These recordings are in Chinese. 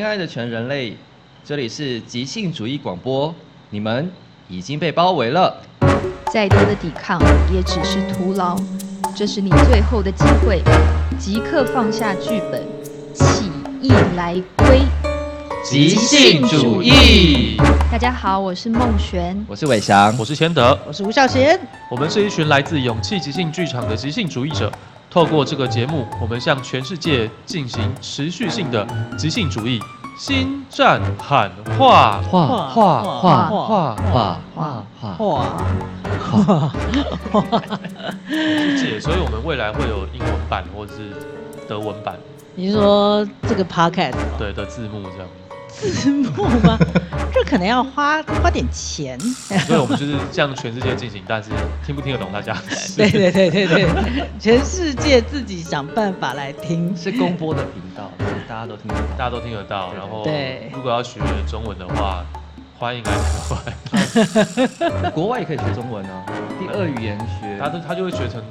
亲爱的全人类，这里是即兴主义广播，你们已经被包围了。再多的抵抗也只是徒劳，这是你最后的机会，即刻放下剧本，起义来归。即兴主义。大家好，我是孟璇，我是伟翔，我是谦德，我是吴孝贤。我们是一群来自勇气即兴剧场的即兴主义者。透过这个节目，我们向全世界进行持续性的即兴主义新战喊话，话话话话话话话话，世界，所以我们未来会有英文版或者是德文版。你是说这个 podcast 对的字幕这样。字幕吗？这可能要花花点钱。所以我们就是向全世界进行，但是听不听得懂大家？对对对对对，全世界自己想办法来听。是公播的频道，大家都听得到，大家都听得到。然后，对，如果要学中文的话，欢迎来台湾。国外也可以学中文啊，第二语言学，他他就会学成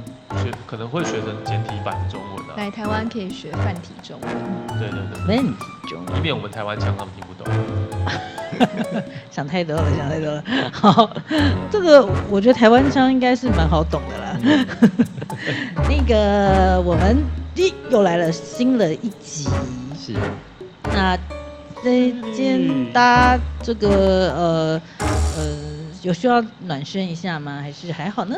学，可能会学成简体版的中文啊。来台湾可以学繁体中文。对对对，繁体中文，以免我们台湾腔他们听不懂。想太多了，想太多了。好，这个我觉得台湾腔应该是蛮好懂的啦。那个我们一又来了新的一集，是。那这间大家这个呃呃有需要暖身一下吗？还是还好呢？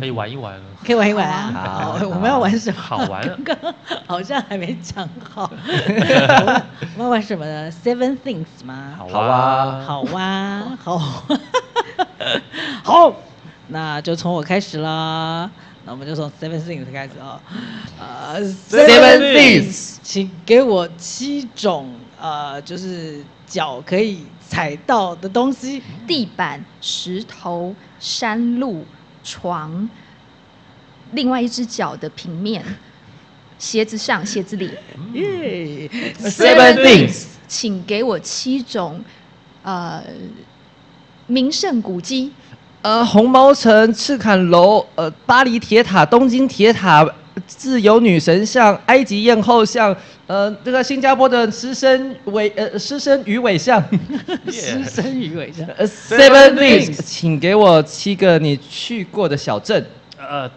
可以玩一玩了，可以玩一玩啊！好，我们要玩什么？好玩。刚刚好像还没讲好。我们要玩什么呢？Seven Things 吗？好啊，好啊，好。好，那就从我开始啦。那我们就从 Seven Things 开始啊。呃，Seven Things，请给我七种呃，就是脚可以踩到的东西：地板、石头、山路。床，另外一只脚的平面，鞋子上，鞋子里。耶、yeah.，Seven things，请给我七种，呃，名胜古迹，呃，红毛城、赤坎楼，呃，巴黎铁塔、东京铁塔、自由女神像、埃及艳后像，呃，这个新加坡的狮身尾，呃，狮身鱼尾像，狮身鱼尾像。Seven things，请给我七个你去过的小镇。呃，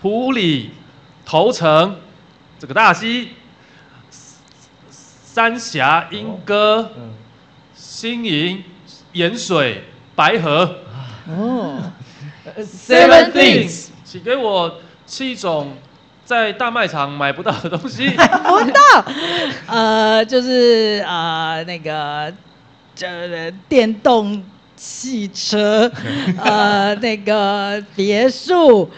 普里、头城、这个大溪、三峡、莺歌、嗯、新营、盐水、白盒。哦，Seven things，请给我。七种在大卖场买不到的东西，买 不到，呃，就是啊、呃，那个，这电动。汽车，呃，那个别墅，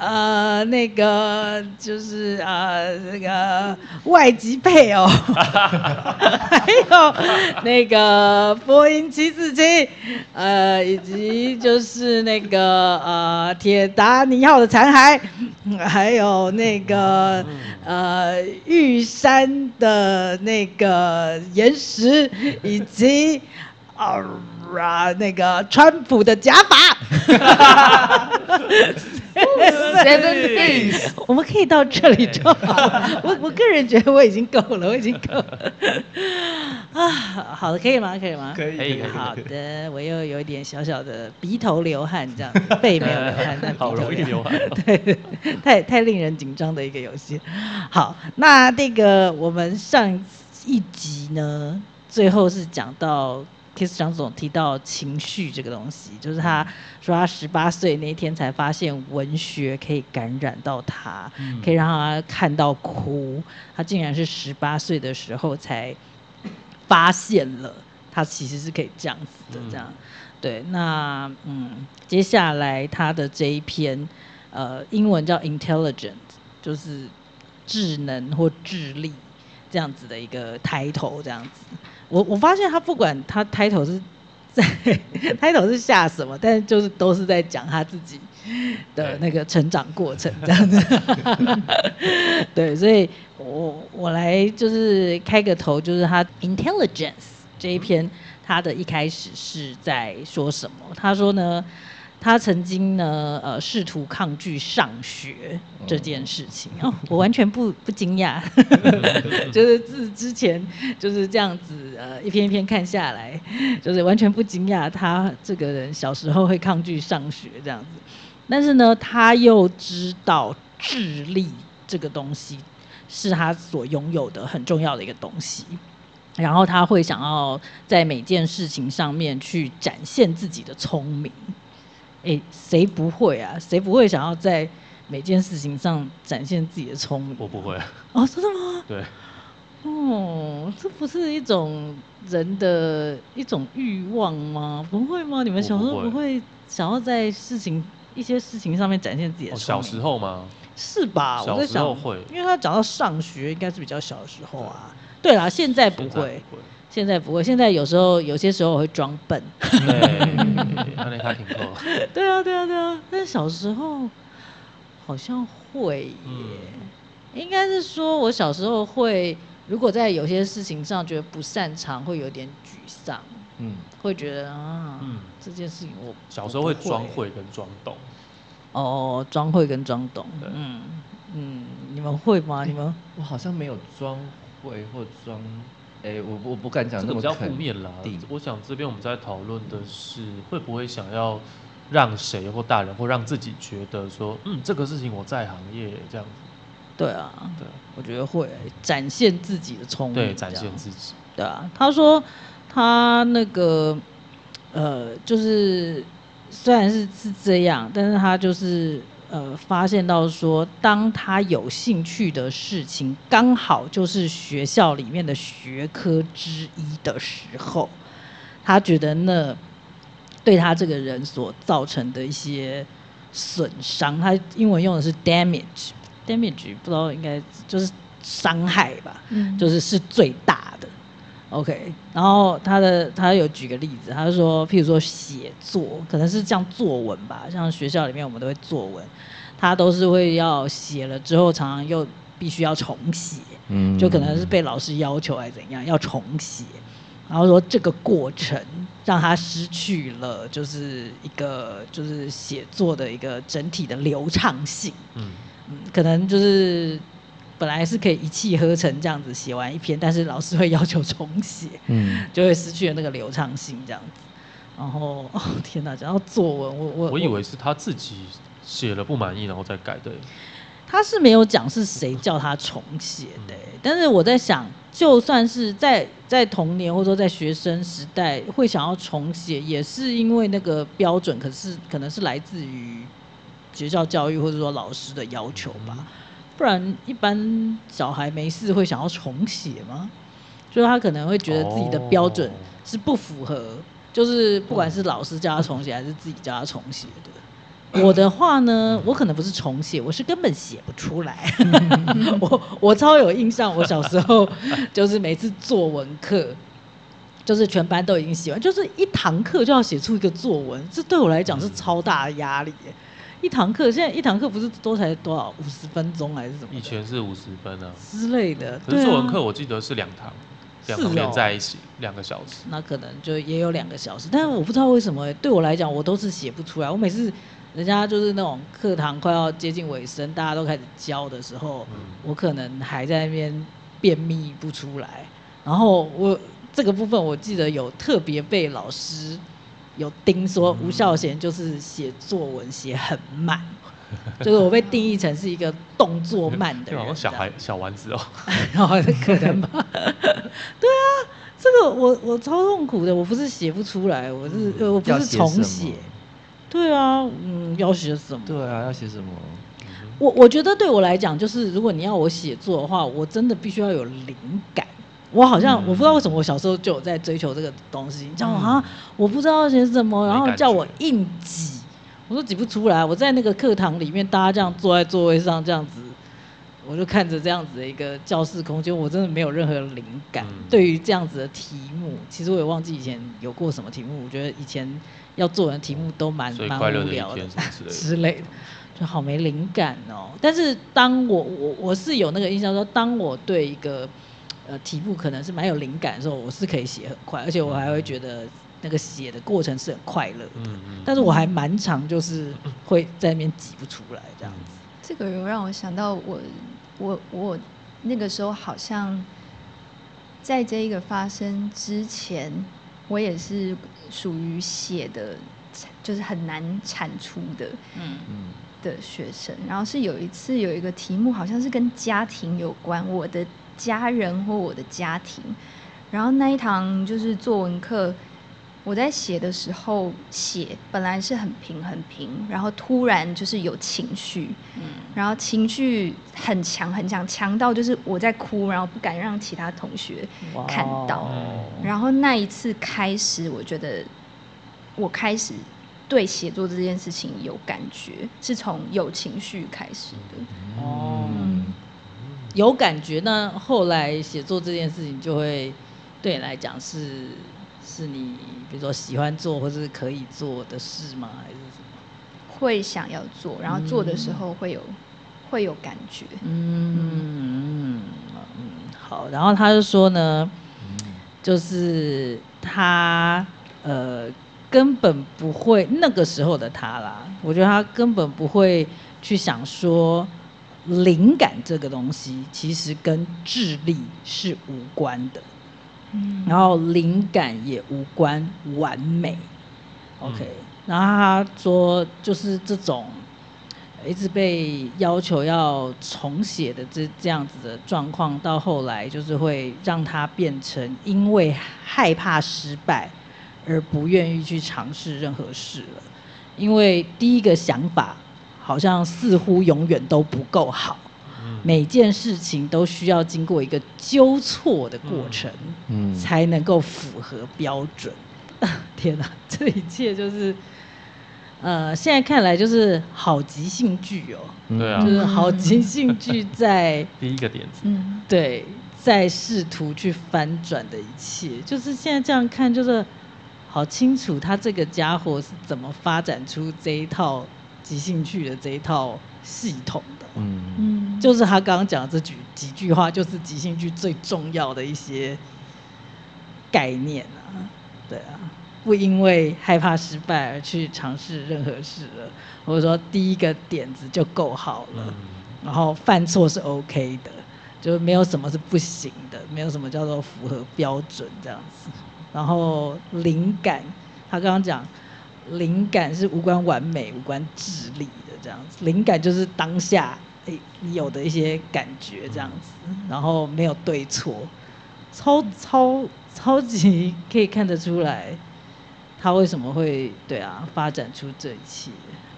呃，那个就是呃，那个外籍配偶，还有那个波音七四七，呃，以及就是那个呃铁达尼号的残骸，还有那个呃玉山的那个岩石，以及呃。啊，那个川普的假发。Seven 我们可以到这里就好。我我个人觉得我已经够了，我已经够了。啊，好的，可以吗？可以吗？可以，可以。好的，我又有一点小小的鼻头流汗，这样背没有流汗，但鼻头流汗。好容易流汗。对，太太令人紧张的一个游戏。好，那那个我们上一集呢，最后是讲到。Kiss 张总提到情绪这个东西，就是他说他十八岁那天才发现文学可以感染到他，嗯、可以让他看到哭。他竟然是十八岁的时候才发现了，他其实是可以这样子的。这样，对，那嗯，接下来他的这一篇，呃，英文叫 intelligent，就是智能或智力这样子的一个抬头，这样子。我我发现他不管他 title 是在 title 是下什么，但是就是都是在讲他自己的那个成长过程这样子。对，所以我我来就是开个头，就是他 intelligence 这一篇，他的一开始是在说什么？他说呢，他曾经呢，呃，试图抗拒上学这件事情。哦，我完全不不惊讶，就是自之前就是这样子，呃，一篇一篇看下来，就是完全不惊讶他这个人小时候会抗拒上学这样子。但是呢，他又知道智力这个东西是他所拥有的很重要的一个东西。然后他会想要在每件事情上面去展现自己的聪明，诶，谁不会啊？谁不会想要在每件事情上展现自己的聪明？我不会。哦，真的吗？对。哦，这不是一种人的一种欲望吗？不会吗？你们小时候不会想要在事情一些事情上面展现自己的？小时候吗？是吧？我在想会，因为他讲到上学，应该是比较小的时候啊。对啦，现在不会，现在不会，现在有时候有些时候我会装笨。对，那你还挺 酷。对啊，对啊，对啊，但小时候好像会耶，嗯、应该是说我小时候会，如果在有些事情上觉得不擅长，会有点沮丧。嗯，会觉得啊，嗯、这件事情我小时候会装会跟装懂。哦，装会跟装懂。嗯嗯，你们会吗？你们？我好像没有装。会或装，哎、欸，我我不敢讲这个比较负面啦。我想这边我们在讨论的是，会不会想要让谁或大人或让自己觉得说，嗯，这个事情我在行业这样子。对啊，对，我觉得会展现自己的聪明。对，展现自己。对啊，他说他那个，呃，就是虽然是是这样，但是他就是。呃，发现到说，当他有兴趣的事情刚好就是学校里面的学科之一的时候，他觉得那对他这个人所造成的一些损伤，他英文用的是 damage，damage 不知道应该就是伤害吧，嗯，就是是最大的。OK，然后他的他有举个例子，他说，譬如说写作，可能是像作文吧，像学校里面我们都会作文，他都是会要写了之后，常常又必须要重写，嗯，就可能是被老师要求还是怎样要重写，然后说这个过程让他失去了就是一个就是写作的一个整体的流畅性，嗯。嗯，可能就是。本来是可以一气呵成这样子写完一篇，但是老师会要求重写，嗯，就会失去了那个流畅性这样子。然后，哦 天哪，讲到作文，我我我以为是他自己写了不满意，然后再改对。他是没有讲是谁叫他重写的，嗯、但是我在想，就算是在在童年或者说在学生时代会想要重写，也是因为那个标准，可是可能是来自于学校教育或者说老师的要求吧。嗯不然，一般小孩没事会想要重写吗？就是他可能会觉得自己的标准是不符合，哦、就是不管是老师叫他重写，还是自己叫他重写的。我的话呢，我可能不是重写，我是根本写不出来。我我超有印象，我小时候 就是每次作文课，就是全班都已经写完，就是一堂课就要写出一个作文，这对我来讲是超大的压力。一堂课，现在一堂课不是都才多少五十分钟还是什么？以前是五十分啊之类的。可是作文课我记得是两堂，两堂连在一起两个小时。那可能就也有两个小时，但是我不知道为什么，对我来讲我都是写不出来。我每次人家就是那种课堂快要接近尾声，大家都开始教的时候，嗯、我可能还在那边便秘不出来。然后我这个部分我记得有特别被老师。有盯说吴孝贤就是写作文写很慢，就是我被定义成是一个动作慢的人，就好像小孩小丸子哦，然后可能吧，对啊，这个我我超痛苦的，我不是写不出来，我是、嗯、我不是重写，对啊，嗯，要写什么？对啊，要写什么？我我觉得对我来讲，就是如果你要我写作的话，我真的必须要有灵感。我好像我不知道为什么我小时候就有在追求这个东西，你知道吗？啊，我不知道写什么，然后叫我硬挤，我都挤不出来。我在那个课堂里面，大家这样坐在座位上这样子，我就看着这样子的一个教室空间，我真的没有任何灵感。对于这样子的题目，其实我也忘记以前有过什么题目。我觉得以前要做的题目都蛮蛮无聊的之类的，就好没灵感哦。但是当我我我是有那个印象说，当我对一个呃，题目可能是蛮有灵感的时候，我是可以写很快，而且我还会觉得那个写的过程是很快乐的，嗯嗯，但是我还蛮常就是 会在那边挤不出来这样子。这个有让我想到我我我那个时候好像在这一个发生之前，我也是属于写的，就是很难产出的，嗯嗯的学生。然后是有一次有一个题目，好像是跟家庭有关，我的家人或我的家庭。然后那一堂就是作文课。我在写的时候写本来是很平很平，然后突然就是有情绪，嗯，然后情绪很强很强，强到就是我在哭，然后不敢让其他同学看到。然后那一次开始，我觉得我开始对写作这件事情有感觉，是从有情绪开始的。哦，有感觉，那后来写作这件事情就会对你来讲是。是你比如说喜欢做或是可以做的事吗？还是什么？会想要做，然后做的时候会有、嗯、会有感觉。嗯嗯嗯，好。然后他就说呢，嗯、就是他呃根本不会那个时候的他啦，我觉得他根本不会去想说灵感这个东西其实跟智力是无关的。嗯然后灵感也无关完美，OK。嗯、然后他说，就是这种一直被要求要重写的这这样子的状况，到后来就是会让他变成因为害怕失败而不愿意去尝试任何事了，因为第一个想法好像似乎永远都不够好。每件事情都需要经过一个纠错的过程，嗯，才能够符合标准。嗯、天哪，这一切就是，呃，现在看来就是好即兴剧哦。对啊，就是好即兴剧在 第一个点子，嗯，对，在试图去翻转的一切，就是现在这样看，就是好清楚他这个家伙是怎么发展出这一套即兴剧的这一套系统的。嗯嗯。就是他刚刚讲的这几几句话，就是即兴剧最重要的一些概念啊，对啊，不因为害怕失败而去尝试任何事了，或者说第一个点子就够好了，然后犯错是 OK 的，就没有什么是不行的，没有什么叫做符合标准这样子。然后灵感，他刚刚讲灵感是无关完美、无关智力的这样子，灵感就是当下。你有的一些感觉这样子，然后没有对错，超超超级可以看得出来，他为什么会对啊发展出这一切。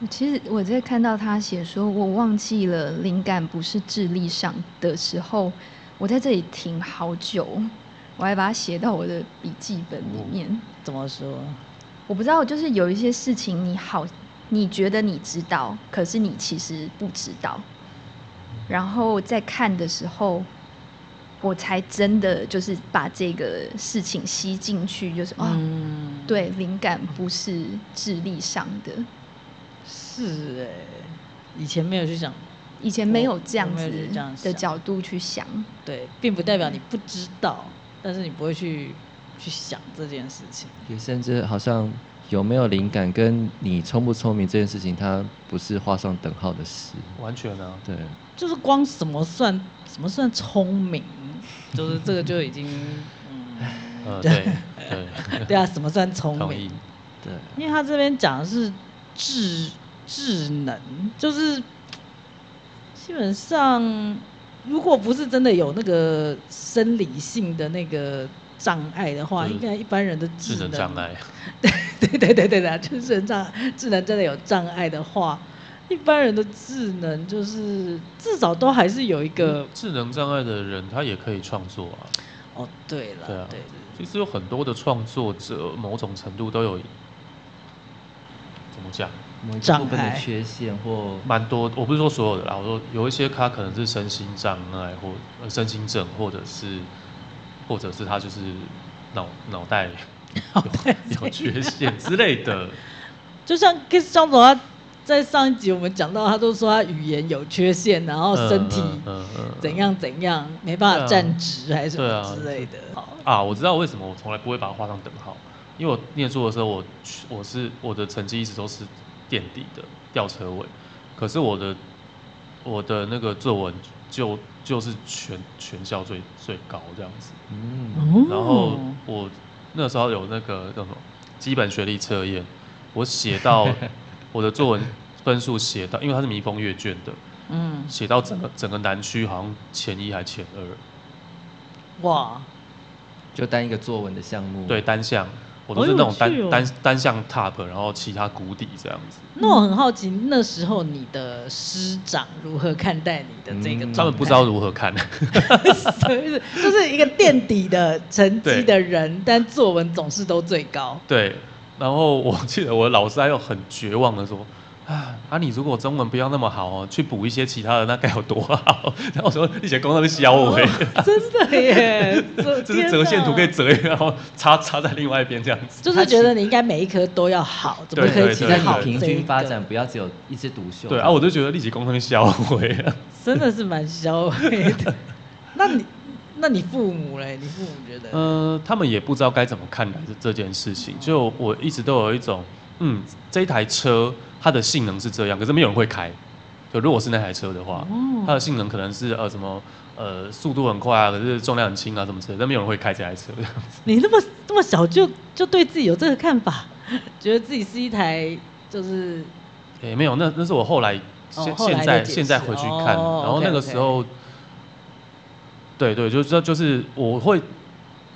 其实我在看到他写说“我忘记了灵感不是智力上的时候”，我在这里停好久，我还把它写到我的笔记本里面。怎么说？我不知道，就是有一些事情你好，你觉得你知道，可是你其实不知道。然后在看的时候，我才真的就是把这个事情吸进去，就是哦，嗯、对，灵感不是智力上的，是哎，以前没有去想，以前没有这样子的角度去想，对，并不代表你不知道，但是你不会去去想这件事情，也甚至好像。有没有灵感，跟你聪不聪明这件事情，它不是画上等号的事。完全啊，对，就是光什么算什么算聪明，就是这个就已经，嗯，对 对对啊，什么算聪明？对，因为他这边讲的是智智能，就是基本上，如果不是真的有那个生理性的那个。障碍的话，应该一般人的智能，智能障碍，对对对对对的，就是智能障智能真的有障碍的话，一般人的智能就是至少都还是有一个智能障碍的人，他也可以创作啊。哦，对了，对啊，对，其实有很多的创作者，某种程度都有怎么讲，部分的缺陷或蛮多。我不是说所有的啦，我说有一些他可能是身心障碍或身心症，或者是。或者是他就是脑脑袋有有缺陷之类的，就像 Kiss 张总他在上一集我们讲到，他都说他语言有缺陷，然后身体怎样怎样没办法站直还是什么之类的。啊，我知道为什么我从来不会把它画上等号。因为我念书的时候我，我我是我的成绩一直都是垫底的吊车尾，可是我的我的那个作文就就是全全校最最高这样子。嗯，然后我那时候有那个叫什么基本学历测验，我写到 我的作文分数写到，因为它是密封阅卷的，嗯，写到整个整个南区好像前一还前二。哇！就单一个作文的项目，对，单项，我都是那种单、哦、单单向 top，然后其他谷底这样子。那我很好奇，那时候你的师长如何看待你的这个、嗯？他们不知道如何看，就是一个垫底的成绩的人，但作文总是都最高。对，然后我记得我的老师还有很绝望的说。啊，啊！你如果中文不要那么好哦，去补一些其他的，那该有多好！然后我说，你写功课是削我，真的耶！就 是折线图可以折，然后插插在另外一边这样子。就是觉得你应该每一科都要好，怎么可以其他好？平均发展，不要只有一枝独秀。对啊，我就觉得立即功课削我，真的是蛮削我的。那你，那你父母嘞？你父母觉得？呃，他们也不知道该怎么看待这这件事情。就我一直都有一种，嗯，这一台车。它的性能是这样，可是没有人会开。就如果是那台车的话，哦、它的性能可能是呃什么呃速度很快啊，可是重量很轻啊什么之类的，但没有人会开这台车。你那么那么小就就对自己有这个看法，觉得自己是一台就是？哎、欸、没有，那那是我后来现、哦、现在现在回去看，哦、然后那个时候，okay, okay 对对，就是就是我会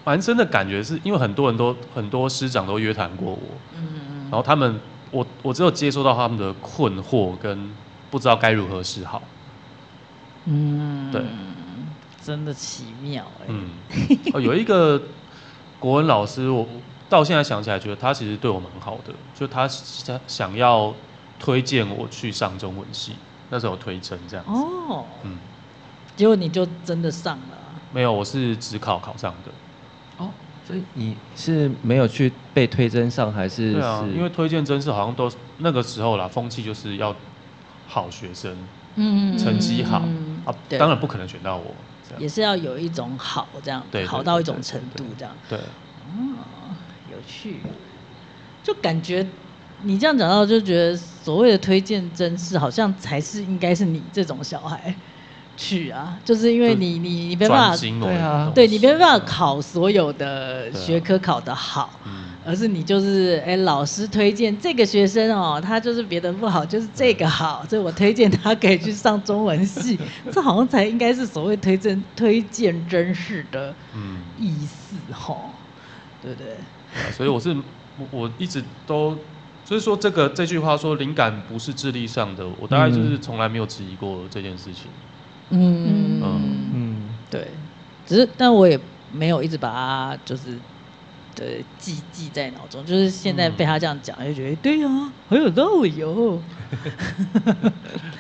蛮深的感觉，是因为很多人都很多师长都约谈过我，嗯嗯，然后他们。我我只有接收到他们的困惑跟不知道该如何是好。嗯，对，真的奇妙哎。嗯，哦，有一个国文老师，我到现在想起来，觉得他其实对我蛮好的，就他想想要推荐我去上中文系，那时候推甄这样子。哦，嗯，结果你就真的上了？没有，我是只考考上的。所以你是没有去被推甄上，还是？对啊，因为推荐真是好像都那个时候啦，风气就是要好学生，嗯，成绩好啊，当然不可能选到我，也是要有一种好这样，对，好到一种程度这样，对，嗯，有趣，就感觉你这样讲到，就觉得所谓的推荐真是好像才是应该是你这种小孩。去啊，就是因为你你你没办法，对啊，对你没办法考所有的学科考得好，而是你就是哎、欸，老师推荐这个学生哦，他就是别的不好，就是这个好，所以我推荐他可以去上中文系，这好像才应该是所谓推荐推荐真实的意思哈，嗯、对不对，对？啊，所以我是我我一直都，所以说这个这句话说灵感不是智力上的，我大概就是从来没有质疑过这件事情。嗯嗯嗯，对，只是但我也没有一直把它就是对记记在脑中，就是现在被他这样讲，就觉得对呀、啊，很有道理哦。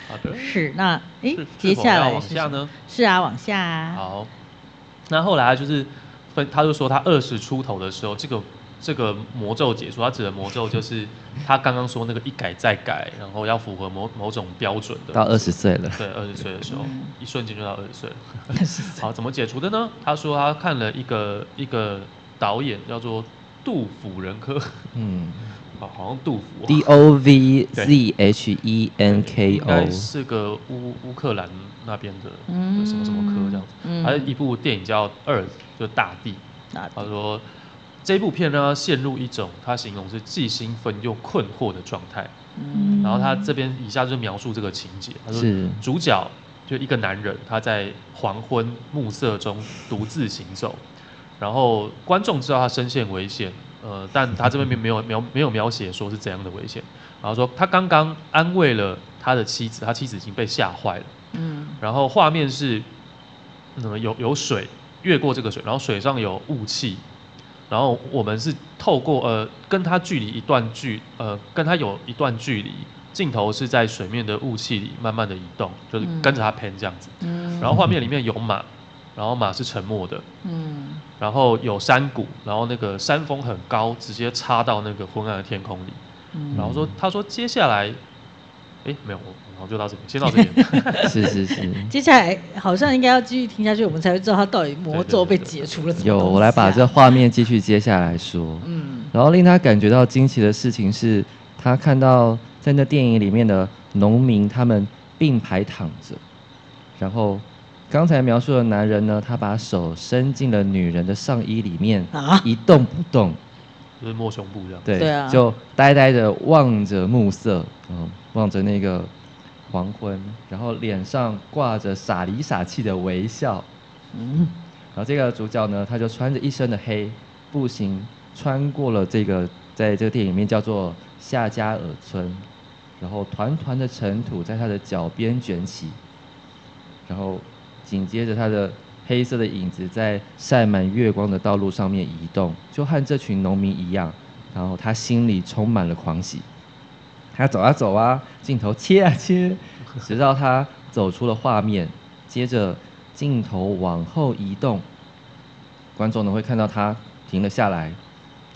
好的，是那诶，接下来往下呢？是啊，往下啊。好，那后来就是分，他就说他二十出头的时候，这个。这个魔咒解除，他指的魔咒就是他刚刚说那个一改再改，然后要符合某某种标准的。到二十岁了。对，二十岁的时候，一瞬间就到二十岁 了。好，怎么解除的呢？他说他看了一个一个导演叫做杜甫仁科，嗯，好，好像杜甫。D O V Z H E N K O，是个乌乌克兰那边的什么什么科这样子。还有一部电影叫《Earth》，就大地。他说。这部片呢，陷入一种他形容是既兴奋又困惑的状态。嗯，然后他这边以下就描述这个情节。他说，主角就一个男人，他在黄昏暮色中独自行走，然后观众知道他身陷危险，呃，但他这边并没有描没有描写说是怎样的危险。然后说他刚刚安慰了他的妻子，他妻子已经被吓坏了。嗯，然后画面是，那么有有水越过这个水，然后水上有雾气。然后我们是透过呃跟他距离一段距呃跟他有一段距离，镜头是在水面的雾气里慢慢的移动，就是跟着他喷这样子。嗯。然后画面里面有马，然后马是沉默的。嗯。然后有山谷，然后那个山峰很高，直接插到那个昏暗的天空里。嗯。然后说他说接下来，哎没有我我就到这边，先到这边。是 是是。接下来好像应该要继续听下去，我们才会知道他到底魔咒被解除了怎么。有，我来把这画面继续接下来说。嗯，然后令他感觉到惊奇的事情是，他看到在那电影里面的农民他们并排躺着，然后刚才描述的男人呢，他把手伸进了女人的上衣里面，啊、一动不动，就是摸胸部这样。对，对啊，就呆呆的望着暮色，嗯，望着那个黄昏，然后脸上挂着傻里傻气的微笑。嗯，然后这个主角呢，他就穿着一身的黑，步行穿过了这个，在这个电影里面叫做夏加尔村，然后团团的尘土在他的脚边卷起，然后紧接着他的黑色的影子在晒满月光的道路上面移动，就和这群农民一样，然后他心里充满了狂喜，他走啊走啊，镜头切啊切，直到他走出了画面，接着。镜头往后移动，观众呢会看到他停了下来，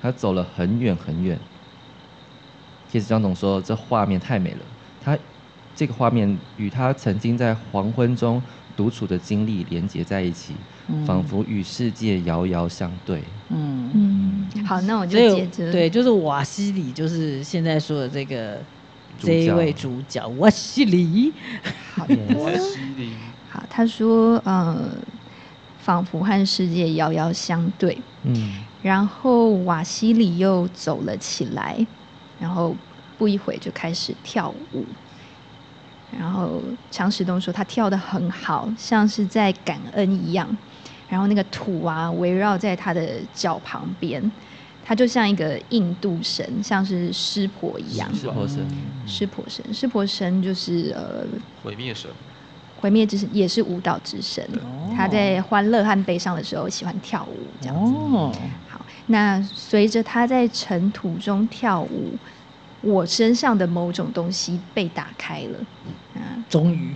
他走了很远很远。其实张总说这画面太美了，他这个画面与他曾经在黄昏中独处的经历连接在一起，嗯、仿佛与世界遥遥相对。嗯嗯，好，那我就接着。对，就是瓦西里，就是现在说的这个这一位主角瓦西里。好，瓦西里。好他说：“呃，仿佛和世界遥遥相对。”嗯，然后瓦西里又走了起来，然后不一会就开始跳舞。然后常石东说他跳得很好，像是在感恩一样。然后那个土啊围绕在他的脚旁边，他就像一个印度神，像是湿婆一样。湿婆神，湿婆神，湿婆神就是呃毁灭神。毁灭之神也是舞蹈之神，他在欢乐和悲伤的时候喜欢跳舞，这样子。哦、好，那随着他在尘土中跳舞，我身上的某种东西被打开了。啊，终于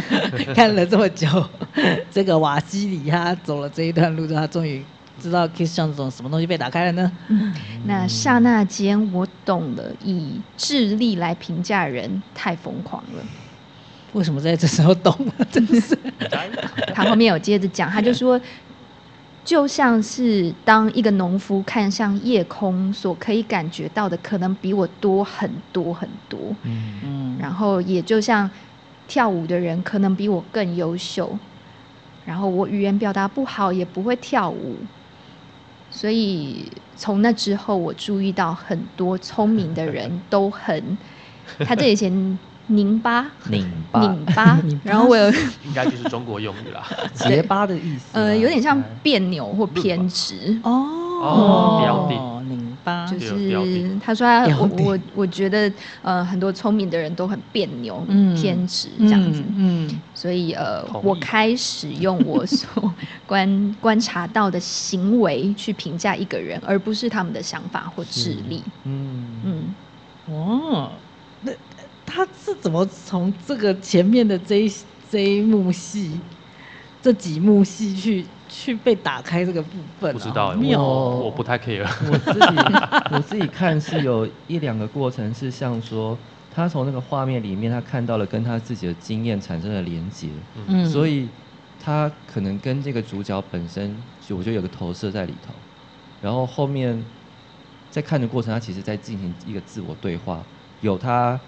看了这么久，这个瓦西里他走了这一段路之后，他终于知道 Kiss 像这种什么东西被打开了呢？嗯、那刹那间，我懂了，以智力来评价人太疯狂了。为什么在这时候懂了？真的是，他后面有接着讲，他就说，就像是当一个农夫看向夜空，所可以感觉到的，可能比我多很多很多。嗯嗯。然后也就像跳舞的人，可能比我更优秀。然后我语言表达不好，也不会跳舞。所以从那之后，我注意到很多聪明的人都很，他这以前。拧巴，拧巴，拧巴，然后我有，应该就是中国用语啦，结巴的意思。呃，有点像别扭或偏执。哦，标定，拧巴，就是他说他，我我我觉得呃很多聪明的人都很别扭、偏执这样子。嗯，所以呃，我开始用我所观观察到的行为去评价一个人，而不是他们的想法或智力。嗯。嗯，哦，那。他是怎么从这个前面的这一这一幕戏，这几幕戏去去被打开这个部分？不知道，我我不太 care。我自己我自己看是有一两个过程是像说，他从那个画面里面他看到了跟他自己的经验产生了连接，嗯，所以他可能跟这个主角本身就我觉得有个投射在里头，然后后面在看的过程，他其实在进行一个自我对话，有他。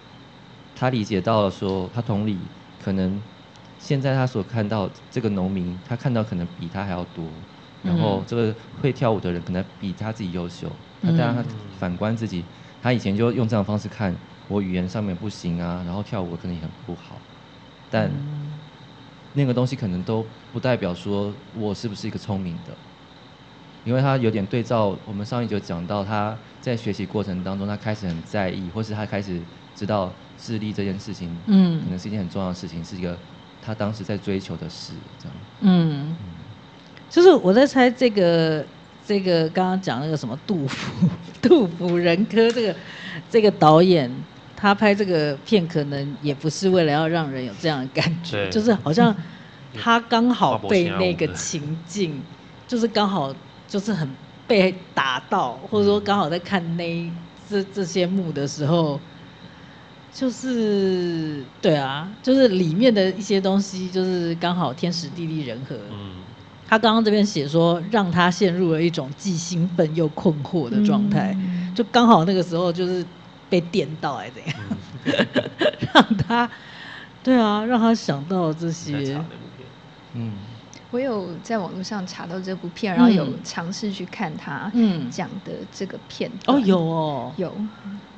他理解到了，说他同理，可能现在他所看到这个农民，他看到可能比他还要多，然后这个会跳舞的人可能比他自己优秀。他当然他反观自己，他以前就用这样的方式看，我语言上面不行啊，然后跳舞可能也很不好，但那个东西可能都不代表说我是不是一个聪明的，因为他有点对照我们上一集讲到他在学习过程当中，他开始很在意，或是他开始知道。智力这件事情，嗯，可能是一件很重要的事情，是一个他当时在追求的事，这样。嗯，嗯就是我在猜这个这个刚刚讲那个什么杜甫，杜甫人科这个这个导演，他拍这个片可能也不是为了要让人有这样的感觉，就是好像他刚好被那个情境，就是刚好就是很被打到，或者说刚好在看那这这些幕的时候。就是对啊，就是里面的一些东西，就是刚好天时地利人和，嗯，他刚刚这边写说，让他陷入了一种既兴奋又困惑的状态，嗯、就刚好那个时候就是被电到还是怎样，嗯、让他，对啊，让他想到这些。嗯，我有在网络上查到这部片，然后有尝试去看他讲的这个片哦，有哦，有。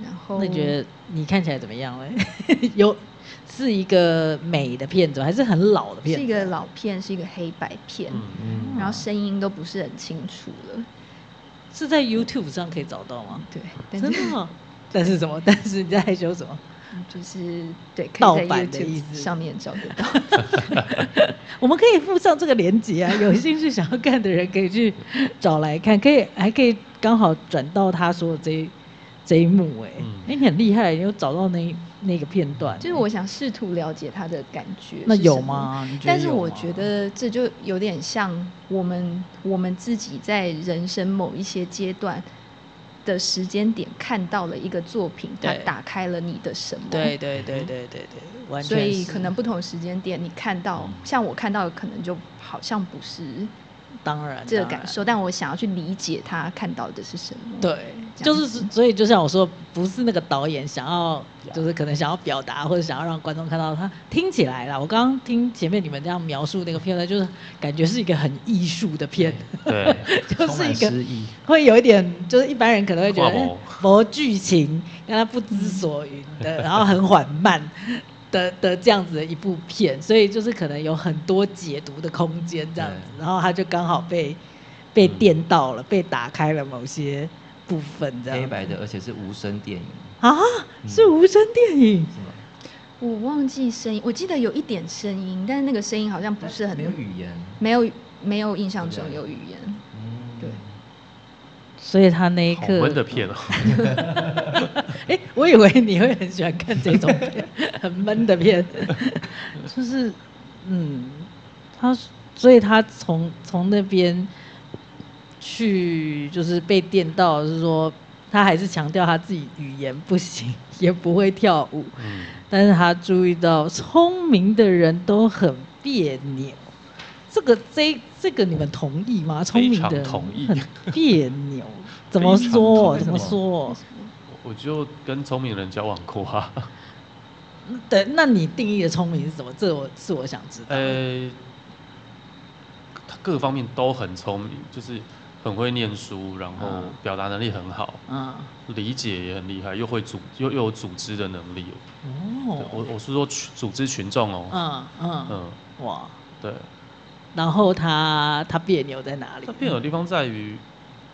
然后，那你觉得你看起来怎么样嘞？有。是一个美的片子，还是很老的片子？是一个老片，是一个黑白片，嗯、然后声音都不是很清楚了。是在 YouTube 上可以找到吗？对，真的吗？但是什么？但是你在害羞什么？就是对，盗版的意思，上面找得到。我们可以附上这个链接啊，有兴趣想要看的人可以去找来看，可以还可以刚好转到他说的这一这一幕，欸，哎、嗯，哎，你很厉害，你有找到那。那个片段，就是我想试图了解他的感觉。那有吗？但是我觉得这就有点像我们我们自己在人生某一些阶段的时间点看到了一个作品，它打开了你的什么？对对对对对对，所以可能不同时间点你看到，像我看到的可能就好像不是。当然，这个感受，但我想要去理解他看到的是什么。对，就是所以，就像我说，不是那个导演想要，就是可能想要表达，或者想要让观众看到他听起来啦。我刚刚听前面你们这样描述那个片段，就是感觉是一个很艺术的片，对，就是一个会有一点，就是一般人可能会觉得佛剧情，让他不知所云的，然后很缓慢。的的这样子的一部片，所以就是可能有很多解读的空间这样子，然后他就刚好被被电到了，被打开了某些部分这样。黑白的，而且是无声电影啊，是无声电影？我忘记声音，我记得有一点声音，但是那个声音好像不是很没有语言，没有没有印象中有语言。所以他那一刻闷的片哦，哎，我以为你会很喜欢看这种片，很闷的片，就是，嗯，他，所以他从从那边去，就是被电到，是说他还是强调他自己语言不行，也不会跳舞，嗯，但是他注意到聪明的人都很别扭，这个这这个你们同意吗？聪明的人同意，很别扭。怎么说？怎么说？我就跟聪明人交往过啊。对，那你定义的聪明是什么？这我是我想知道。呃、欸，他各方面都很聪明，就是很会念书，然后表达能力很好，嗯，理解也很厉害，又会组又又有组织的能力。哦，我我是说组织群众哦。嗯嗯嗯，哇，对。然后他他别扭在哪里？他别扭的地方在于。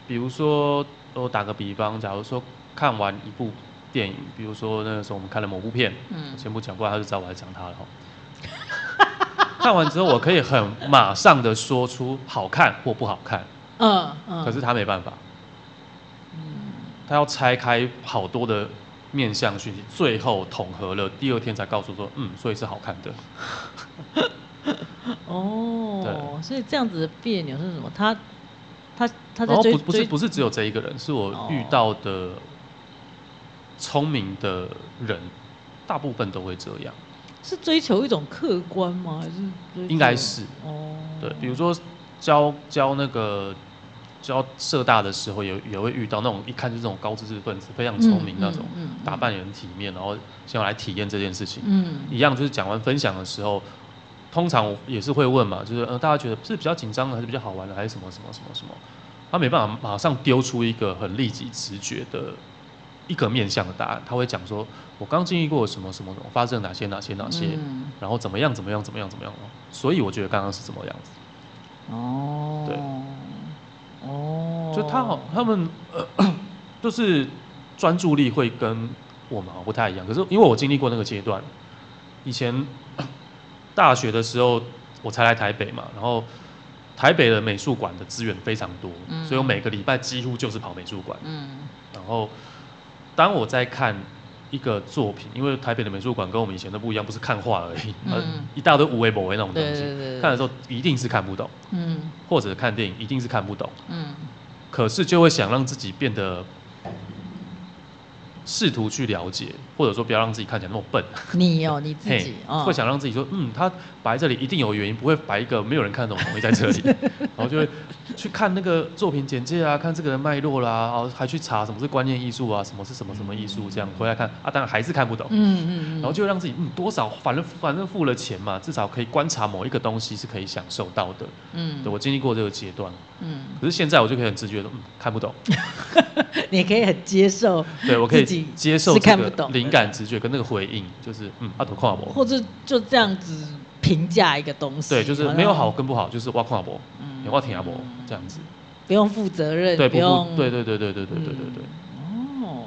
比如说，我打个比方，假如说看完一部电影，比如说那个时候我们看了某部片，嗯，先不讲，不然他就知道我在讲他了哈。看完之后，我可以很马上的说出好看或不好看，嗯嗯，可是他没办法，嗯，他要拆开好多的面向讯息，最后统合了，第二天才告诉说，嗯，所以是好看的。哦，所以这样子的别扭是什么？他。他他在追，不不是不是只有这一个人，是我遇到的聪明的人，大部分都会这样。是追求一种客观吗？还是应该是哦。对，比如说教教那个教社大的时候，也也会遇到那种一看就是这种高知识分子，非常聪明那种，打扮也很体面，然后想要来体验这件事情。嗯，一样就是讲完分享的时候。通常我也是会问嘛，就是呃，大家觉得是比较紧张的，还是比较好玩的，还是什么什么什么什么？他没办法马上丢出一个很立即直觉的一个面向的答案，他会讲说，我刚经历过什么什么什么，发生哪些哪些哪些，嗯、然后怎么样怎么样怎么样怎么样。所以我觉得刚刚是怎么样子？哦，对，哦，就他好，他们呃，就是专注力会跟我们好像不太一样。可是因为我经历过那个阶段，以前。大学的时候，我才来台北嘛，然后台北的美术馆的资源非常多，嗯、所以我每个礼拜几乎就是跑美术馆。嗯、然后当我在看一个作品，因为台北的美术馆跟我们以前都不一样，不是看画而已，嗯、一大堆无为某为那种东西，看的时候一定是看不懂，嗯、或者看电影一定是看不懂，嗯、可是就会想让自己变得试图去了解，或者说不要让自己看起来那么笨。你哦，你自己哦，会想让自己说，嗯，他摆在这里一定有原因，不会摆一个没有人看懂的东西在这里，然后就会去看那个作品简介啊，看这个人脉络啦，然后还去查什么是观念艺术啊，什么是什么什么艺术，这样回来看啊，当然还是看不懂。嗯嗯嗯。然后就会让自己，嗯，多少反正反正付了钱嘛，至少可以观察某一个东西是可以享受到的。嗯。对，我经历过这个阶段。嗯。可是现在我就可以很直觉的，嗯，看不懂。你可以很接受。对，我可以接受看不懂灵感直觉跟那个回应，就是嗯，阿土跨博，或者就这样子评价一个东西。对，就是没有好跟不好，就是挖跨博，嗯，挖田阿博这样子，不用负责任，对，不用，对对对对对对对对对。哦，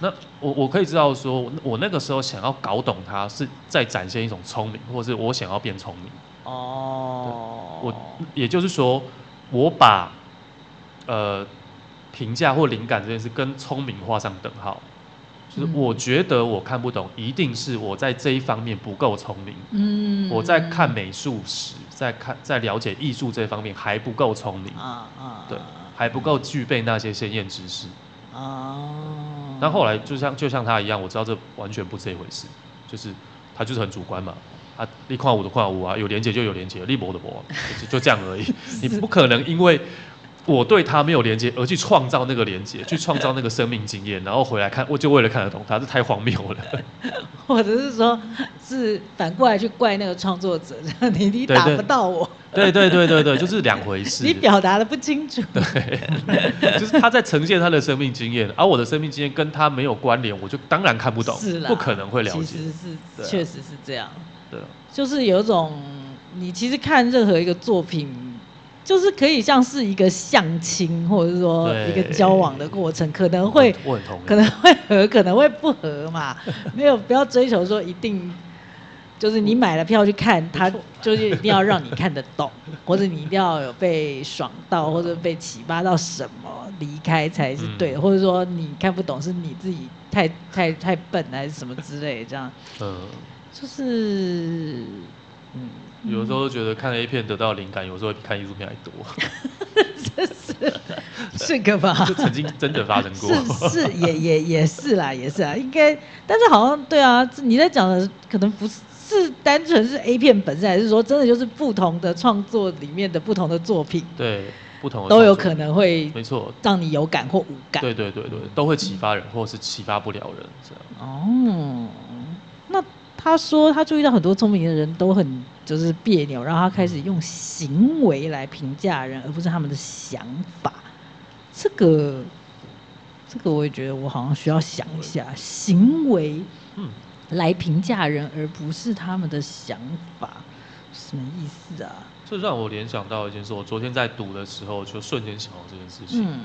那我我可以知道说，我那个时候想要搞懂它，是在展现一种聪明，或者是我想要变聪明。哦，我也就是说，我把呃。评价或灵感这件事跟聪明画上等号，就是我觉得我看不懂，一定是我在这一方面不够聪明。嗯，我在看美术史，在看在了解艺术这方面还不够聪明。啊啊，对，还不够具备那些鲜艳知识。哦，那后来就像就像他一样，我知道这完全不是一回事，就是他就是很主观嘛。啊，你跨五的跨五啊，有连接就有连接，立博的博，就就这样而已。你不可能因为。我对他没有连接，而去创造那个连接，去创造那个生命经验，然后回来看，我就为了看得懂他，这太荒谬了。或者是说，是反过来去怪那个创作者，你你打不到我。对对对对对，就是两回事。你表达的不清楚。对，就是他在呈现他的生命经验，而我的生命经验跟他没有关联，我就当然看不懂，是啦，不可能会了解。其实是，确实是这样。对，就是有一种你其实看任何一个作品。就是可以像是一个相亲，或者是说一个交往的过程，可能会可能会合，可能会 不合嘛。没有，不要追求说一定，就是你买了票去看，他就是一定要让你看得懂，或者你一定要有被爽到，或者被启发到什么离开才是对的，或者说你看不懂是你自己太太太笨还是什么之类的这样。嗯，就是嗯。有时候都觉得看 A 片得到灵感，有时候比看艺术片还多。这 是是个吧？就曾经真的发生过。是是也也也是啦，也是啊，应该。但是好像对啊，你在讲的可能不是是单纯是 A 片本身，还是说真的就是不同的创作里面的不同的作品？对，不同的都有可能会没错，让你有感或无感。对对对对，都会启发人，或者是启发不了人这样。哦，那。他说他注意到很多聪明的人都很就是别扭，然后他开始用行为来评价人，而不是他们的想法。这个，这个我也觉得我好像需要想一下，行为来评价人，而不是他们的想法，什么意思啊？这让我联想到一件事，我昨天在读的时候就瞬间想到这件事情。嗯，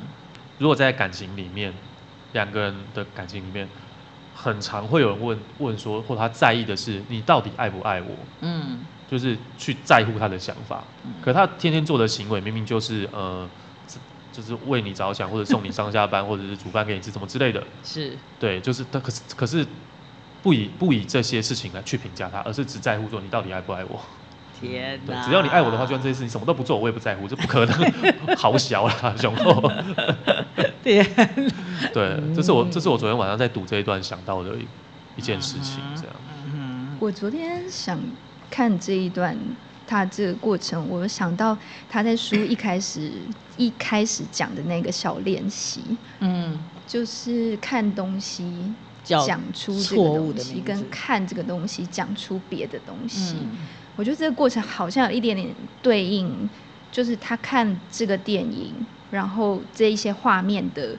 如果在感情里面，两个人的感情里面。很常会有人问问说，或他在意的是你到底爱不爱我？嗯，就是去在乎他的想法。嗯，可他天天做的行为明明就是呃，就是为你着想，或者送你上下班，或者是煮饭给你吃，什么之类的。是，对，就是他可是可是不以不以这些事情来去评价他，而是只在乎说你到底爱不爱我。天哪！只要你爱我的话，就算这些事情什么都不做，我也不在乎，这不可能，好小啦，雄厚。天哪，对，这是我这是我昨天晚上在读这一段想到的一一件事情，这样。我昨天想看这一段，他这个过程，我想到他在书一开始一开始讲的那个小练习，嗯，就是看东西讲出这个东西，跟看这个东西讲出别的东西。我觉得这个过程好像有一点点对应，就是他看这个电影，然后这一些画面的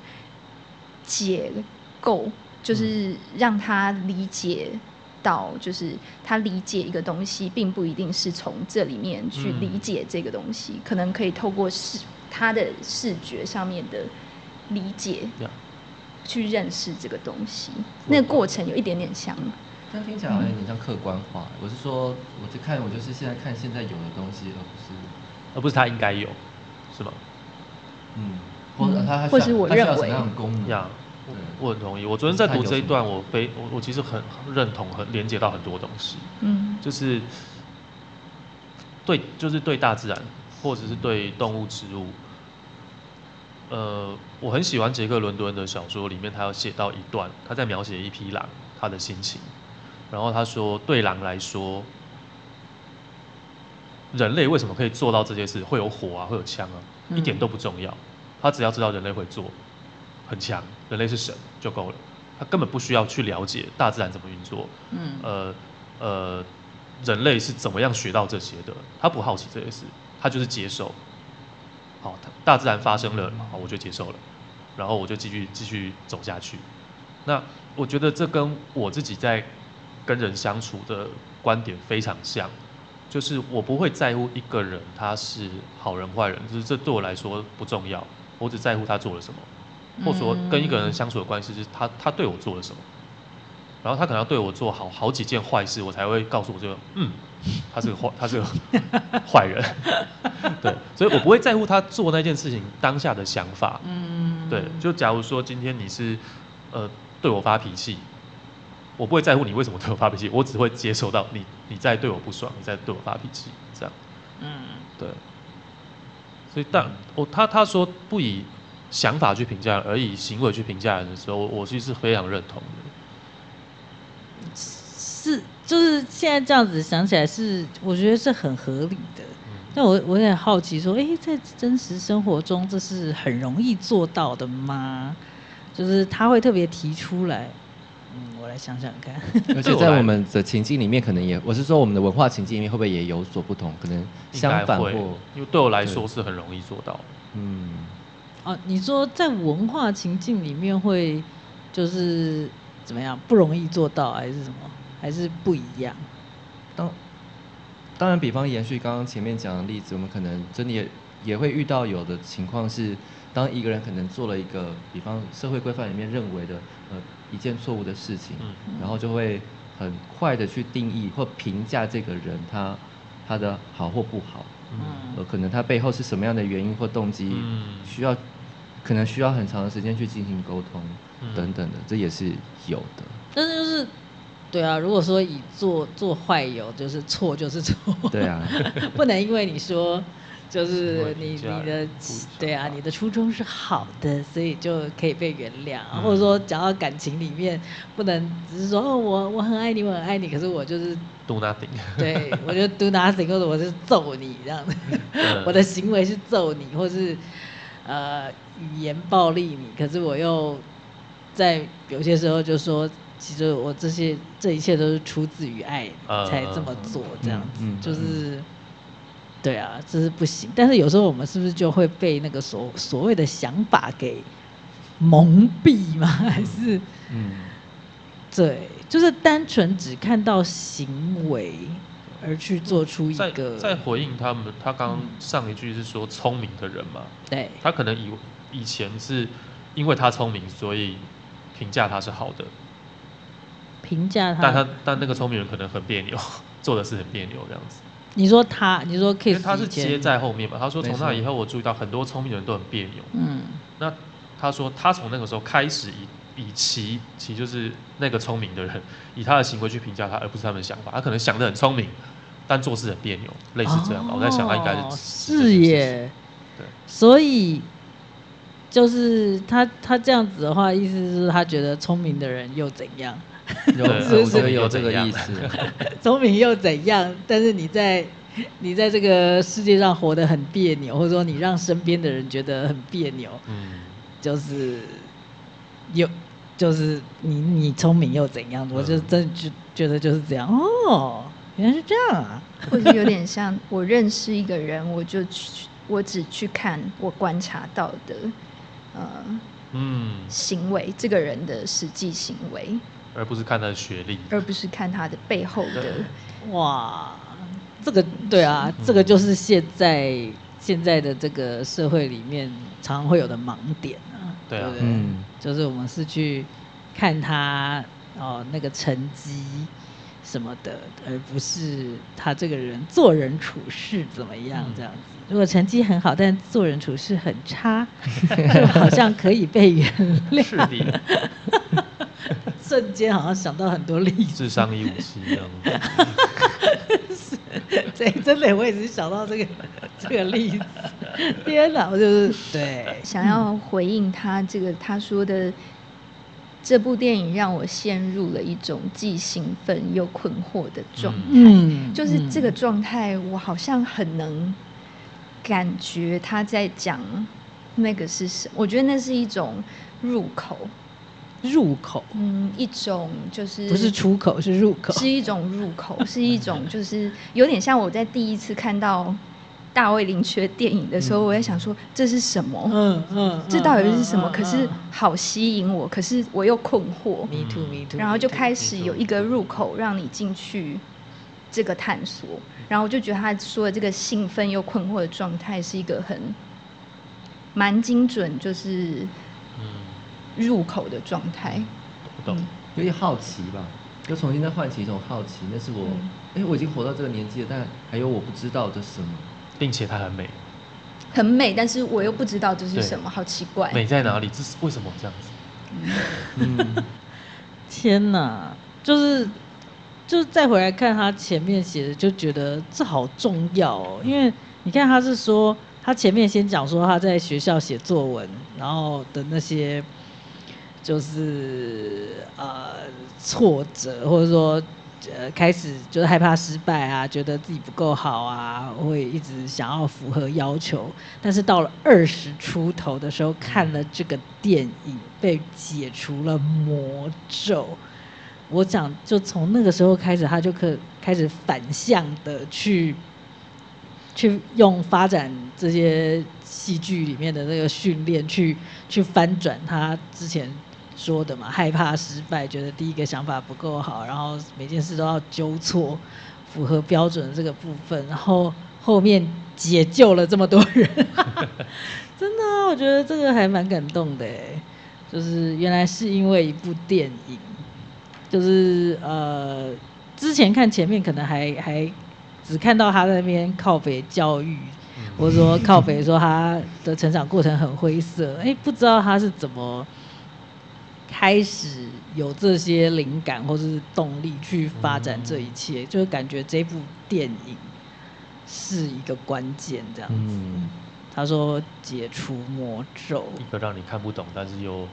解构，就是让他理解到，就是他理解一个东西，并不一定是从这里面去理解这个东西，可能可以透过视他的视觉上面的理解，去认识这个东西。那个过程有一点点像。但听起来好像有点像客观化。我是说，我在看，我就是现在看现在有的东西，而不是，而不是他应该有，是吗？嗯，或者他或是我认为，呀，我很同意。我昨天在读这一段，我非我我其实很认同，很连接到很多东西。嗯，就是对，就是对大自然，或者是对动物、植物，呃，我很喜欢杰克伦敦的小说里面，他有写到一段，他在描写一匹狼他的心情，然后他说，对狼来说，人类为什么可以做到这些事？会有火啊，会有枪啊，一点都不重要，他只要知道人类会做，很强，人类是神就够了，他根本不需要去了解大自然怎么运作，嗯，呃呃。人类是怎么样学到这些的？他不好奇这些事，他就是接受。好，大自然发生了，好，我就接受了，然后我就继续继续走下去。那我觉得这跟我自己在跟人相处的观点非常像，就是我不会在乎一个人他是好人坏人，就是这对我来说不重要，我只在乎他做了什么，或者说跟一个人相处的关系是他他对我做了什么。然后他可能要对我做好好几件坏事，我才会告诉我这个，嗯，他是个坏，他是个 坏人，对，所以我不会在乎他做那件事情当下的想法，嗯，对，就假如说今天你是，呃，对我发脾气，我不会在乎你为什么对我发脾气，我只会接受到你你在对我不爽，你在对我发脾气，这样，嗯，对，所以但我他他说不以想法去评价人，而以行为去评价人的时候，我其实是非常认同的。是，就是现在这样子想起来是，我觉得是很合理的。但我我也好奇说，哎、欸，在真实生活中，这是很容易做到的吗？就是他会特别提出来。来想想看。而且在我们的情境里面，可能也，我是说我们的文化情境里面，会不会也有所不同？可能相反或，因为对我来说是很容易做到。嗯。哦、啊，你说在文化情境里面会，就是怎么样不容易做到，还是什么？还是不一样。当当然，比方延续刚刚前面讲的例子，我们可能真的也也会遇到有的情况是，当一个人可能做了一个，比方社会规范里面认为的呃一件错误的事情，然后就会很快的去定义或评价这个人他他的好或不好，呃可能他背后是什么样的原因或动机，需要可能需要很长的时间去进行沟通等等的，这也是有的。但是就是。对啊，如果说以做做坏友就是错就是错，对啊，不能因为你说就是你你的对啊，你的初衷是好的，所以就可以被原谅，嗯、或者说讲到感情里面，不能只是说哦我我很爱你，我很爱你，可是我就是 do nothing，对我就 do nothing，或者我是揍你这样子，嗯、我的行为是揍你，或是呃语言暴力你，可是我又在有些时候就说。其实我这些这一切都是出自于爱才这么做，这样子就是，对啊，这是不行。但是有时候我们是不是就会被那个所所谓的想法给蒙蔽吗？还是嗯，对，就是单纯只看到行为而去做出一个。在回应他们，他刚刚上一句是说聪明的人嘛？对，他可能以以前是因为他聪明，所以评价他是好的。评价他，但他但那个聪明人可能很别扭，做的事很别扭这样子。你说他，你说 Kiss，他是接在后面嘛。他说从那以后，我注意到很多聪明人都很别扭。嗯，那他说他从那个时候开始以以其其就是那个聪明的人，以他的行为去评价他，而不是他们的想法。他可能想得很聪明，但做事很别扭，类似这样。哦、我在想他应该是是耶。对，所以就是他他这样子的话，意思是他觉得聪明的人又怎样？有，我觉得有这个意思。聪明又怎样？但是你在你在这个世界上活得很别扭，或者说你让身边的人觉得很别扭，嗯，就是有，就是你你聪明又怎样？我就真就觉得就是这样。哦，原来是这样啊！或者有点像我认识一个人，我就去，我只去看我观察到的，呃，嗯，行为，这个人的实际行为。而不是看他的学历，而不是看他的背后的。哇，这个对啊，这个就是现在现在的这个社会里面常常会有的盲点啊。对啊，对不对？嗯，就是我们是去看他哦那个成绩什么的，而不是他这个人做人处事怎么样这样子。如果成绩很好，但做人处事很差，就好像可以被原谅。瞬间好像想到很多例子，智商一五七这样。对，真的，我也是想到这个这个例子。天哪，我就是对，想要回应他这个他说的，这部电影让我陷入了一种既兴奋又困惑的状态。嗯，就是这个状态，我好像很能感觉他在讲那个是什么。我觉得那是一种入口。入口，嗯，一种就是不是出口，是入口，是一种入口，是一种就是有点像我在第一次看到大卫林奇的电影的时候，嗯、我也想说这是什么，嗯嗯，这到底是什么？可是好吸引我，可是我又困惑，me too，me too，然后就开始有一个入口让你进去这个探索，然后我就觉得他说的这个兴奋又困惑的状态是一个很蛮精准，就是。入口的状态，不懂，有点好奇吧，又重新再唤起一种好奇。那是我，哎、嗯欸，我已经活到这个年纪了，但还有我不知道的什么，并且它很美，很美，但是我又不知道这是什么，好奇怪。美在哪里？这是为什么这样子？嗯，天哪，就是就是再回来看他前面写的，就觉得这好重要哦，因为你看他是说，他前面先讲说他在学校写作文，然后的那些。就是呃挫折，或者说呃开始就是害怕失败啊，觉得自己不够好啊，会一直想要符合要求。但是到了二十出头的时候，看了这个电影，被解除了魔咒。我讲，就从那个时候开始，他就可开始反向的去去用发展这些戏剧里面的那个训练，去去翻转他之前。说的嘛，害怕失败，觉得第一个想法不够好，然后每件事都要纠错，符合标准的这个部分，然后后面解救了这么多人，真的，我觉得这个还蛮感动的，就是原来是因为一部电影，就是呃，之前看前面可能还还只看到他在那边靠北教育，或者说靠北说他的成长过程很灰色，哎，不知道他是怎么。开始有这些灵感或者是动力去发展这一切，嗯、就是感觉这部电影是一个关键，这样子。嗯、他说解除魔咒，一个让你看不懂，但是又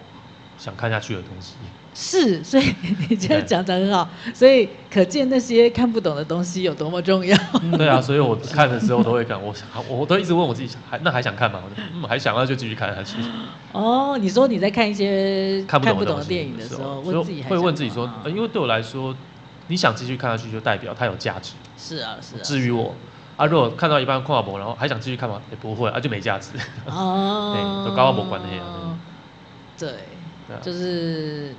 想看下去的东西。是，所以你这样讲得很好，所以可见那些看不懂的东西有多么重要。嗯、对啊，所以我看的时候都会看，我想，我都一直问我自己，还那还想看吗？我嗯，还想，那就继续看下去。哦，你说你在看一些看不懂的电影的时候，问自己会问自己说，因为对我来说，你想继续看下去，就代表它有价值。是啊，是啊。至于我，啊，如果看到一半跨博，然后还想继续看吗？也不会，啊，就没价值。哦。对，都高博关的呀。对，就是。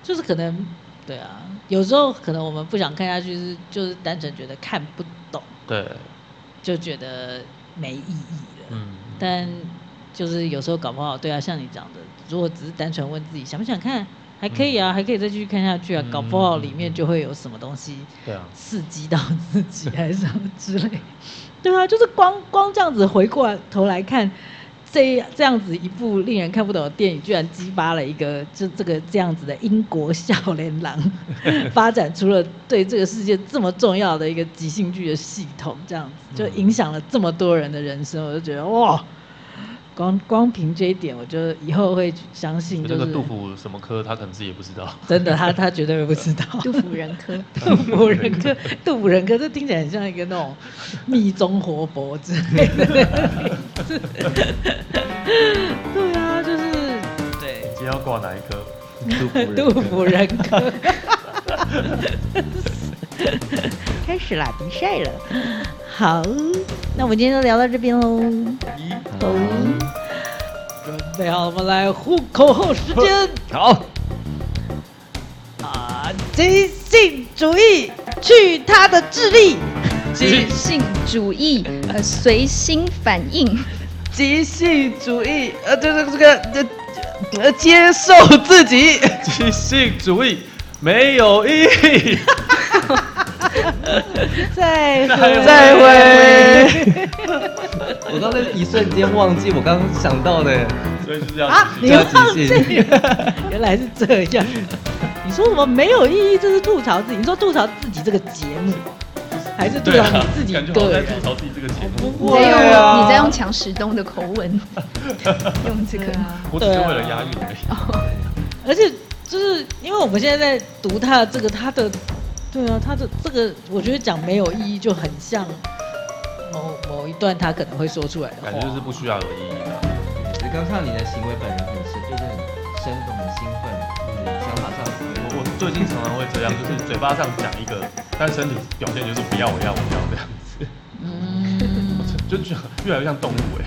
就是可能，对啊，有时候可能我们不想看下去，是就是单纯觉得看不懂，对，就觉得没意义了。嗯，但就是有时候搞不好，对啊，像你讲的，如果只是单纯问自己想不想看，还可以啊，嗯、还可以再继续看下去啊，搞不好里面就会有什么东西，对啊，刺激到自己还是什么之类，对啊，就是光光这样子回过头来看。这这样子一部令人看不懂的电影，居然激发了一个这这个这样子的英国少年郎，发展出了对这个世界这么重要的一个即兴剧的系统，这样子就影响了这么多人的人生，我就觉得哇。光光凭这一点，我就以后会相信，就是。那个杜甫什么科，他可能自己也不知道。真的，他他绝对不知道。杜甫人科，杜甫人科，杜甫人科，这听起来很像一个那种密宗活佛之类的。对啊，就是对。今天要挂哪一科？杜甫人科。开始啦，比赛了。好，那我们今天就聊到这边喽。好，准备好，我们来呼口号时间。好。啊，即兴主义，去他的智力。即兴主义，呃，随心反应。即兴主义，呃，这个这个这，呃，接受自己。即兴主义没有意义。再会，再会。我刚才一瞬间忘记我刚刚想到的，所以是这样啊，你忘记了？原来是这样。你说什么没有意义？这是吐槽自己。你说吐槽自己这个节目，还是吐槽你自己个人？感觉在吐槽自己这个节目。你在用你在用强时东的口吻用这个啊？我只是为了押韵而已。而且就是因为我们现在在读他的这个他的，对啊，他的这个我觉得讲没有意义就很像某某一段他可能会说出来的话，感觉就是不需要有意义的。你刚看你的行为本人很生，就是很生动、很兴奋，就是想马上。我我最近常常会这样，就是嘴巴上讲一个，但身体表现就是不要，我要，我要这样子。嗯，就就越来越像动物哎。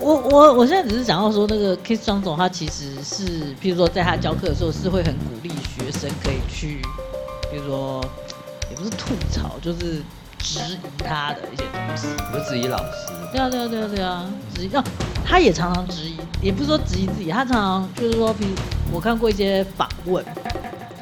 我我我现在只是想要说，那个 Kiss 张总他其实是，譬如说在他教课的时候，是会很鼓励学生可以去，比如说也不是吐槽，就是。质疑他的一些东西，不是质疑老师。对啊，对啊，对啊，对啊，质疑。那他也常常质疑，也不是说质疑自己，他常常就是说，比如我看过一些访问，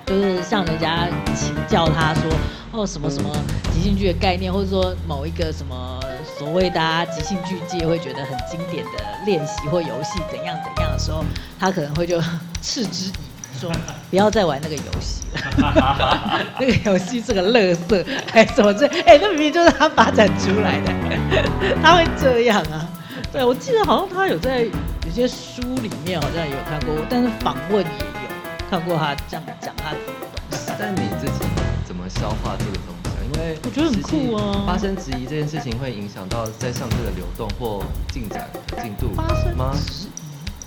就是向人家请教他说，哦，什么什么即兴剧的概念，或者说某一个什么所谓大家即兴剧界会觉得很经典的练习或游戏怎样怎样的时候，他可能会就 嗤之以。说不要再玩那个游戏了，那个游戏是个乐色，哎，怎么这？哎，那明明就是他发展出来的，他会这样啊？对，我记得好像他有在有些书里面好像也有看过，但是访问也有看过他这样讲他自己的东西。但你自己怎么消化这个东西？因为我觉得很酷啊。发生质疑这件事情会影响到在上课的流动或进展进度吗？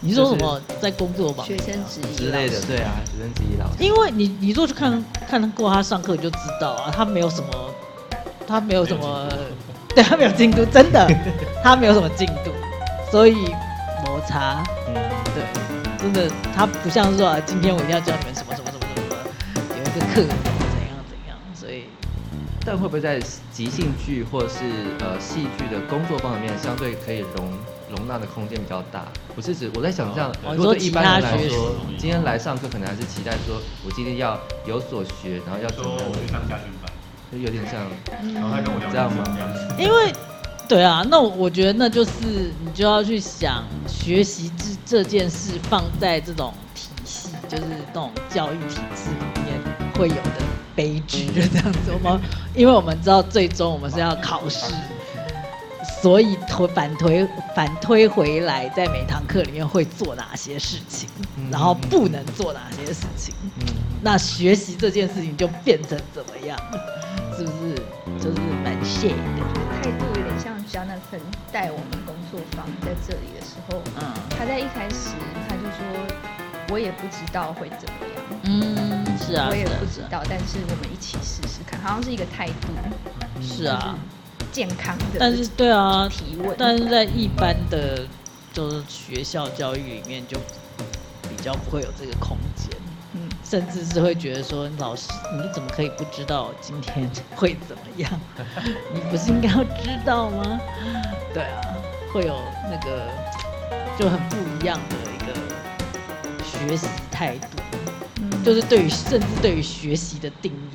你说什么在工作吧？学生质疑之类的，对啊，学生质疑老师。因为你，你如果去看看过他上课，你就知道啊，他没有什么，他没有什么，对他没有进度，真的，他没有什么进度，所以摩擦，嗯，对，真的，他不像说啊今天我一定要教你们什么什么什么什么，有一个课但会不会在即兴剧或是呃戏剧的工作方面，相对可以容？容纳的空间比较大，不是指我在想象，如果对一般人来说，今天来上课可能还是期待说，我今天要有所学，然后要说我去上家训班，就有点像，然后他跟我这样吗？因为，对啊，那我觉得那就是你就要去想学习这这件事放在这种体系，就是这种教育体制里面会有的悲剧，就 这样子。我们因为我们知道最终我们是要考试。所以推反推反推回来，在每堂课里面会做哪些事情，然后不能做哪些事情，那学习这件事情就变成怎么样，是不是？就是蛮谢的态度，有点像 Jonathan 带我们工作坊在这里的时候，嗯，他在一开始他就说，我也不知道会怎么样，嗯，是啊，我也不知道，但是我们一起试试看，好像是一个态度，是啊。健康的，但是对啊，提问，但是在一般的就是学校教育里面，就比较不会有这个空间，嗯，甚至是会觉得说，老师你怎么可以不知道今天会怎么样？你不是应该要知道吗？对啊，会有那个就很不一样的一个学习态度，嗯，就是对于甚至对于学习的定义？